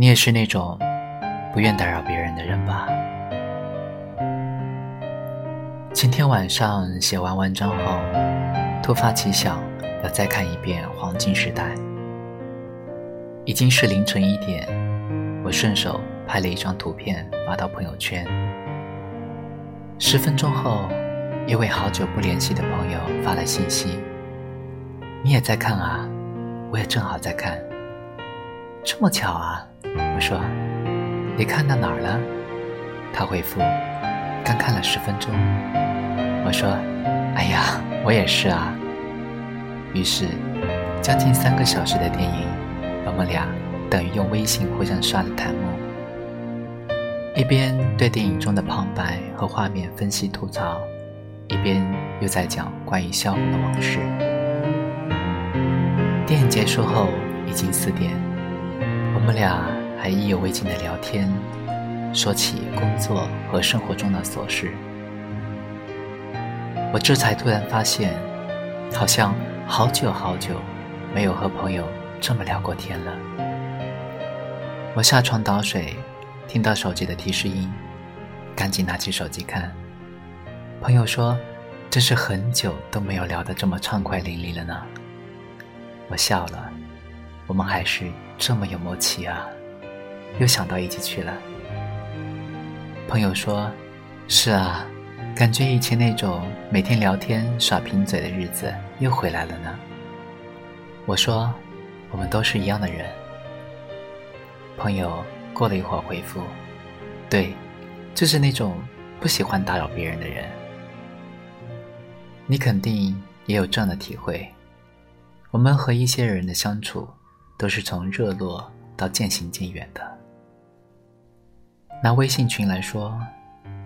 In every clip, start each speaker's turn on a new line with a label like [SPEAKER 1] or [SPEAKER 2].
[SPEAKER 1] 你也是那种不愿打扰别人的人吧？今天晚上写完文章后，突发奇想要再看一遍《黄金时代》。已经是凌晨一点，我顺手拍了一张图片发到朋友圈。十分钟后，一位好久不联系的朋友发来信息：“你也在看啊？我也正好在看。这么巧啊！”我说：“你看到哪儿了？”他回复：“刚看了十分钟。”我说：“哎呀，我也是啊。”于是，将近三个小时的电影，我们俩等于用微信互相刷了弹幕，一边对电影中的旁白和画面分析吐槽，一边又在讲关于萧红的往事。电影结束后已经四点，们俩还意犹未尽的聊天，说起工作和生活中的琐事。我这才突然发现，好像好久好久没有和朋友这么聊过天了。我下床倒水，听到手机的提示音，赶紧拿起手机看。朋友说：“真是很久都没有聊得这么畅快淋漓了呢。”我笑了，我们还是这么有默契啊！又想到一起去了。朋友说：“是啊。”感觉以前那种每天聊天耍贫嘴的日子又回来了呢。我说，我们都是一样的人。朋友过了一会儿回复：“对，就是那种不喜欢打扰别人的人。”你肯定也有这样的体会。我们和一些人的相处，都是从热络到渐行渐远的。拿微信群来说。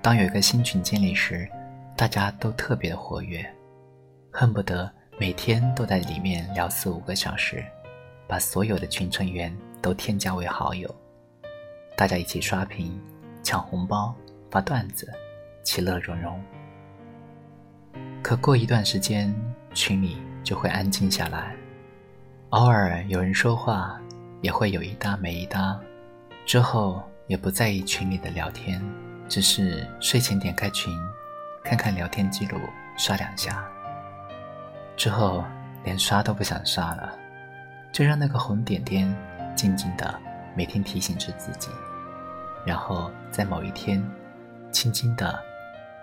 [SPEAKER 1] 当有一个新群建立时，大家都特别的活跃，恨不得每天都在里面聊四五个小时，把所有的群成员都添加为好友，大家一起刷屏、抢红包、发段子，其乐融融。可过一段时间，群里就会安静下来，偶尔有人说话，也会有一搭没一搭，之后也不在意群里的聊天。只是睡前点开群，看看聊天记录，刷两下，之后连刷都不想刷了，就让那个红点点静静的每天提醒着自己，然后在某一天，轻轻的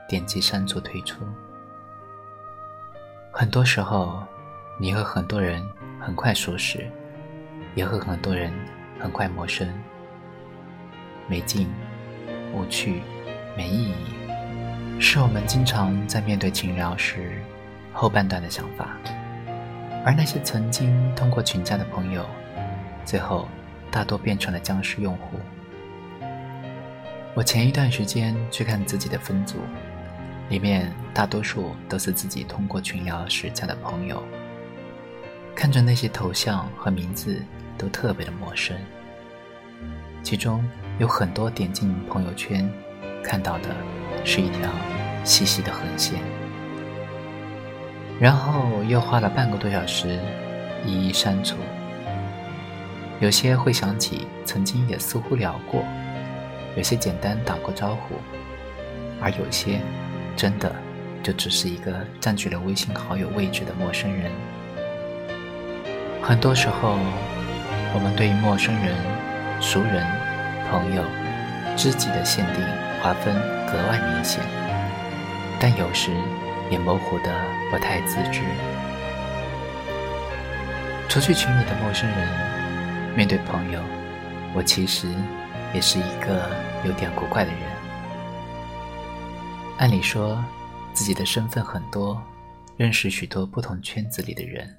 [SPEAKER 1] 点击删除退出。很多时候，你和很多人很快熟识，也和很多人很快陌生，没劲，无趣。没意义，是我们经常在面对群聊时后半段的想法。而那些曾经通过群加的朋友，最后大多变成了僵尸用户。我前一段时间去看自己的分组，里面大多数都是自己通过群聊时加的朋友，看着那些头像和名字都特别的陌生，其中有很多点进朋友圈。看到的是一条细细的横线，然后又花了半个多小时一一删除。有些会想起曾经也似乎聊过，有些简单打过招呼，而有些真的就只是一个占据了微信好友位置的陌生人。很多时候，我们对陌生人、熟人、朋友、知己的限定。划分格外明显，但有时也模糊的不太自知。除去群里的陌生人，面对朋友，我其实也是一个有点古怪的人。按理说，自己的身份很多，认识许多不同圈子里的人，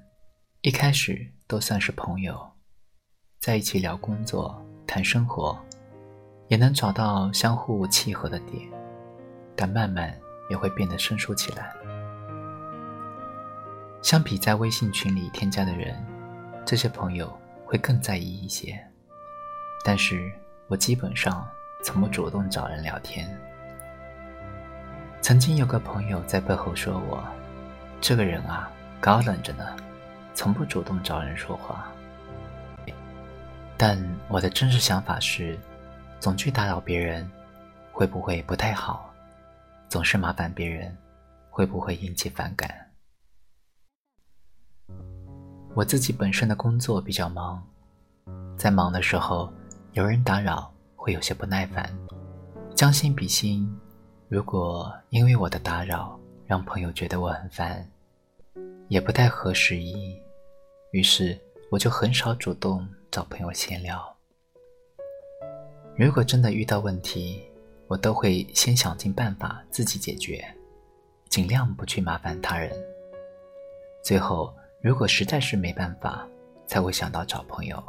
[SPEAKER 1] 一开始都算是朋友，在一起聊工作、谈生活。也能找到相互契合的点，但慢慢也会变得生疏起来。相比在微信群里添加的人，这些朋友会更在意一些。但是我基本上从不主动找人聊天。曾经有个朋友在背后说我，这个人啊，高冷着呢，从不主动找人说话。但我的真实想法是，总去打扰别人，会不会不太好？总是麻烦别人，会不会引起反感？我自己本身的工作比较忙，在忙的时候，有人打扰会有些不耐烦。将心比心，如果因为我的打扰让朋友觉得我很烦，也不太合时宜，于是我就很少主动找朋友闲聊。如果真的遇到问题，我都会先想尽办法自己解决，尽量不去麻烦他人。最后，如果实在是没办法，才会想到找朋友，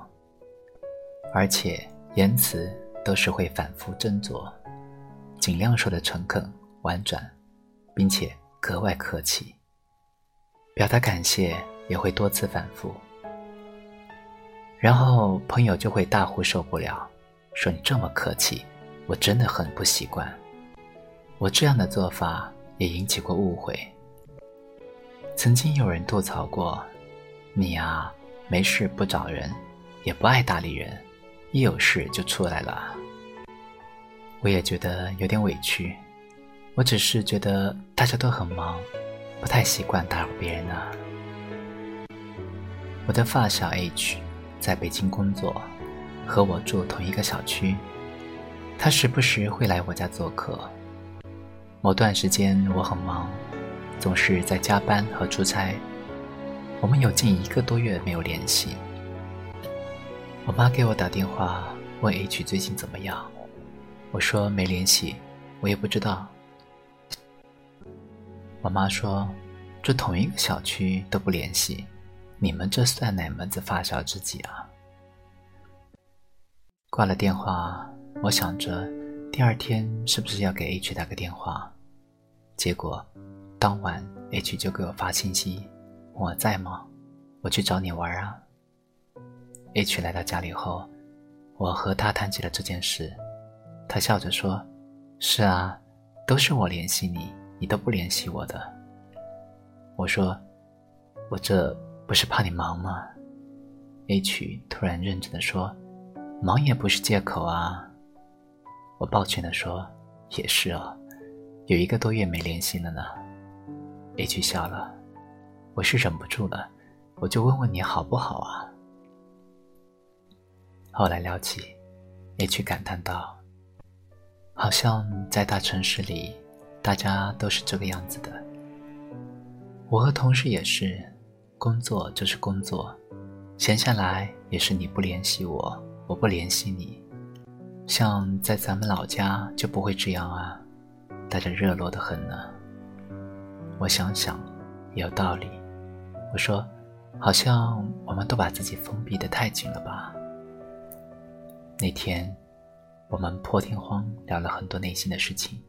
[SPEAKER 1] 而且言辞都是会反复斟酌，尽量说的诚恳婉转，并且格外客气。表达感谢也会多次反复，然后朋友就会大呼受不了，说你这么客气，我真的很不习惯。我这样的做法也引起过误会。曾经有人吐槽过，你啊，没事不找人，也不爱搭理人，一有事就出来了。我也觉得有点委屈，我只是觉得大家都很忙。不太习惯打扰别人呢。我的发小 H 在北京工作，和我住同一个小区。他时不时会来我家做客。某段时间我很忙，总是在加班和出差。我们有近一个多月没有联系。我妈给我打电话问 H 最近怎么样，我说没联系，我也不知道。我妈说：“住同一个小区都不联系，你们这算哪门子发小知己啊？”挂了电话，我想着第二天是不是要给 H 打个电话。结果当晚 H 就给我发信息：“我在吗？我去找你玩啊。”H 来到家里后，我和他谈起了这件事，他笑着说：“是啊，都是我联系你。”你都不联系我的，我说，我这不是怕你忙吗？H 突然认真的说，忙也不是借口啊。我抱歉的说，也是哦，有一个多月没联系了呢。H 笑了，我是忍不住了，我就问问你好不好啊。后来聊起，H 感叹道，好像在大城市里。大家都是这个样子的，我和同事也是，工作就是工作，闲下来也是你不联系我，我不联系你。像在咱们老家就不会这样啊，大家热络的很呢。我想想，也有道理。我说，好像我们都把自己封闭的太紧了吧。那天，我们破天荒聊了很多内心的事情。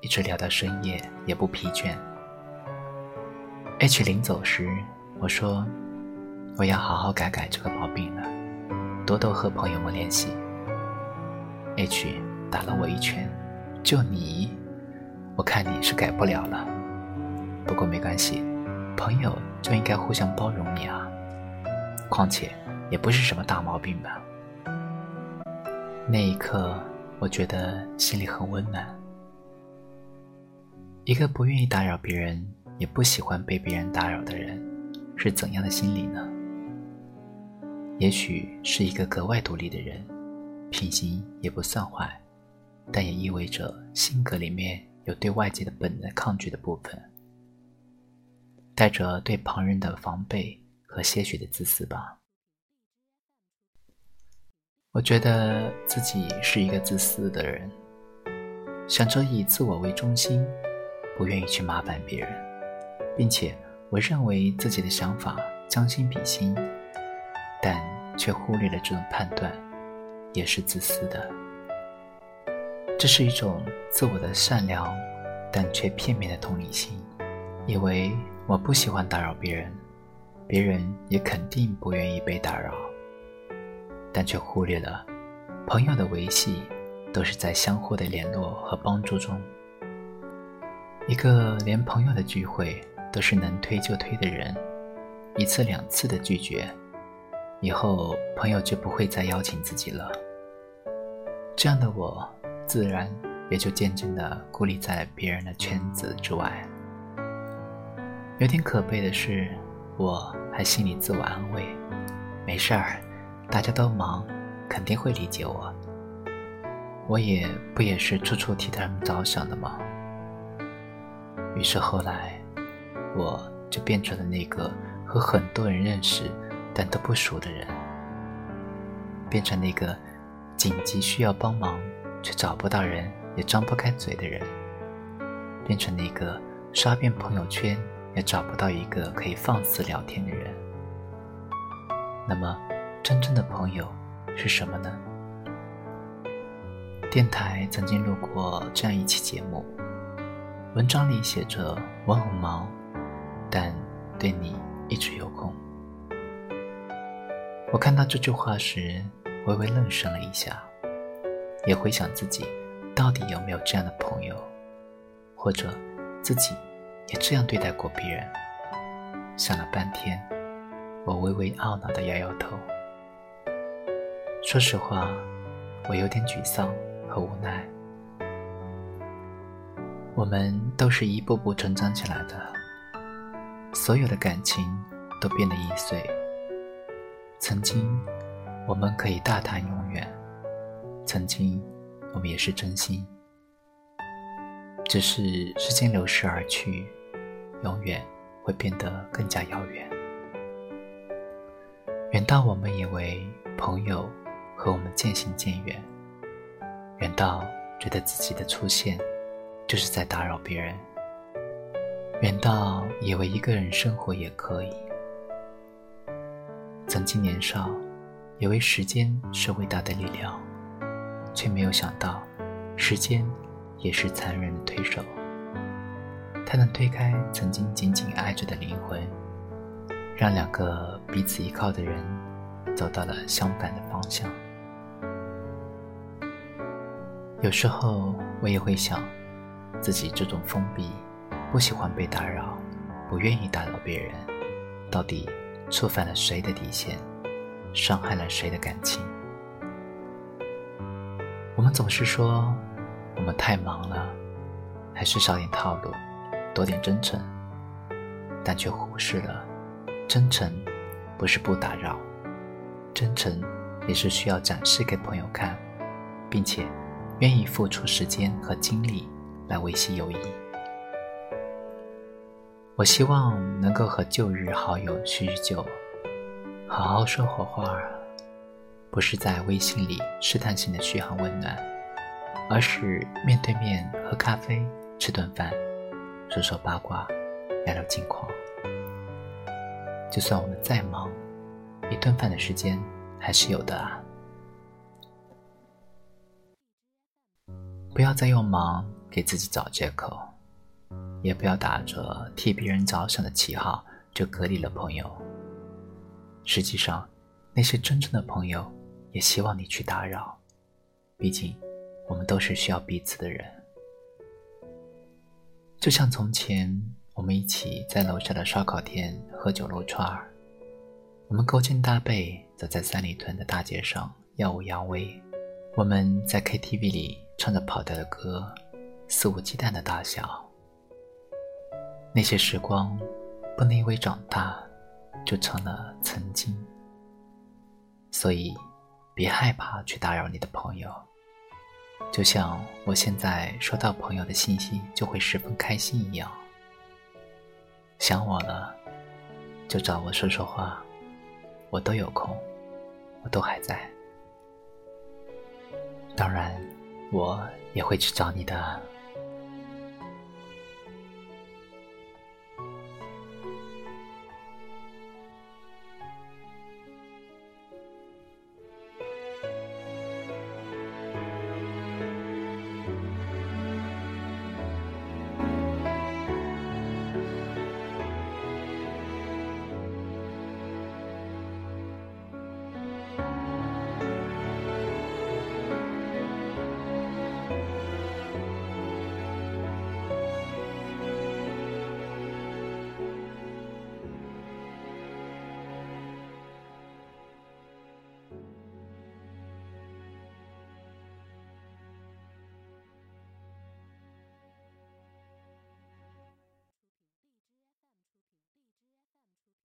[SPEAKER 1] 一直聊到深夜也不疲倦。H 临走时，我说：“我要好好改改这个毛病了，多多和朋友们联系。”H 打了我一拳：“就你，我看你是改不了了。不过没关系，朋友就应该互相包容你啊。况且也不是什么大毛病吧。”那一刻，我觉得心里很温暖。一个不愿意打扰别人，也不喜欢被别人打扰的人，是怎样的心理呢？也许是一个格外独立的人，品行也不算坏，但也意味着性格里面有对外界的本能抗拒的部分，带着对旁人的防备和些许的自私吧。我觉得自己是一个自私的人，想着以自我为中心。不愿意去麻烦别人，并且我认为自己的想法将心比心，但却忽略了这种判断，也是自私的。这是一种自我的善良，但却片面的同理心，以为我不喜欢打扰别人，别人也肯定不愿意被打扰，但却忽略了朋友的维系都是在相互的联络和帮助中。一个连朋友的聚会都是能推就推的人，一次两次的拒绝，以后朋友就不会再邀请自己了。这样的我，自然也就渐渐的孤立在别人的圈子之外。有点可悲的是，我还心里自我安慰：没事儿，大家都忙，肯定会理解我。我也不也是处处替他们着想的吗？于是后来，我就变成了那个和很多人认识但都不熟的人，变成那个紧急需要帮忙却找不到人也张不开嘴的人，变成那个刷遍朋友圈。也找不到一个可以放肆聊天的人。那么，真正的朋友是什么呢？电台曾经录过这样一期节目，文章里写着：“我很忙，但对你一直有空。”我看到这句话时，微微愣神了一下，也回想自己到底有没有这样的朋友，或者自己。也这样对待过别人。想了半天，我微微懊恼的摇摇头。说实话，我有点沮丧和无奈。我们都是一步步成长起来的，所有的感情都变得易碎。曾经，我们可以大谈永远；曾经，我们也是真心。只是时间流逝而去，永远会变得更加遥远，远到我们以为朋友和我们渐行渐远，远到觉得自己的出现就是在打扰别人，远到以为一个人生活也可以。曾经年少，以为时间是伟大的力量，却没有想到时间。也是残忍的推手，它能推开曾经紧紧挨着的灵魂，让两个彼此依靠的人走到了相反的方向。有时候我也会想，自己这种封闭、不喜欢被打扰、不愿意打扰别人，到底触犯了谁的底线，伤害了谁的感情？我们总是说。我们太忙了，还是少点套路，多点真诚，但却忽视了，真诚不是不打扰，真诚也是需要展示给朋友看，并且愿意付出时间和精力来维系友谊。我希望能够和旧日好友叙叙旧，好好说会话，不是在微信里试探性的嘘寒问暖。而是面对面喝咖啡、吃顿饭、说说八卦、聊聊近况。就算我们再忙，一顿饭的时间还是有的啊！不要再用忙给自己找借口，也不要打着替别人着想的旗号就隔离了朋友。实际上，那些真正的朋友也希望你去打扰，毕竟。我们都是需要彼此的人，就像从前我们一起在楼下的烧烤店喝酒撸串儿，我们勾肩搭背走在三里屯的大街上耀武扬威，我们在 KTV 里唱着跑调的歌，肆无忌惮的大笑。那些时光不能因为长大就成了曾经，所以别害怕去打扰你的朋友。就像我现在收到朋友的信息就会十分开心一样，想我了就找我说说话，我都有空，我都还在。当然，我也会去找你的。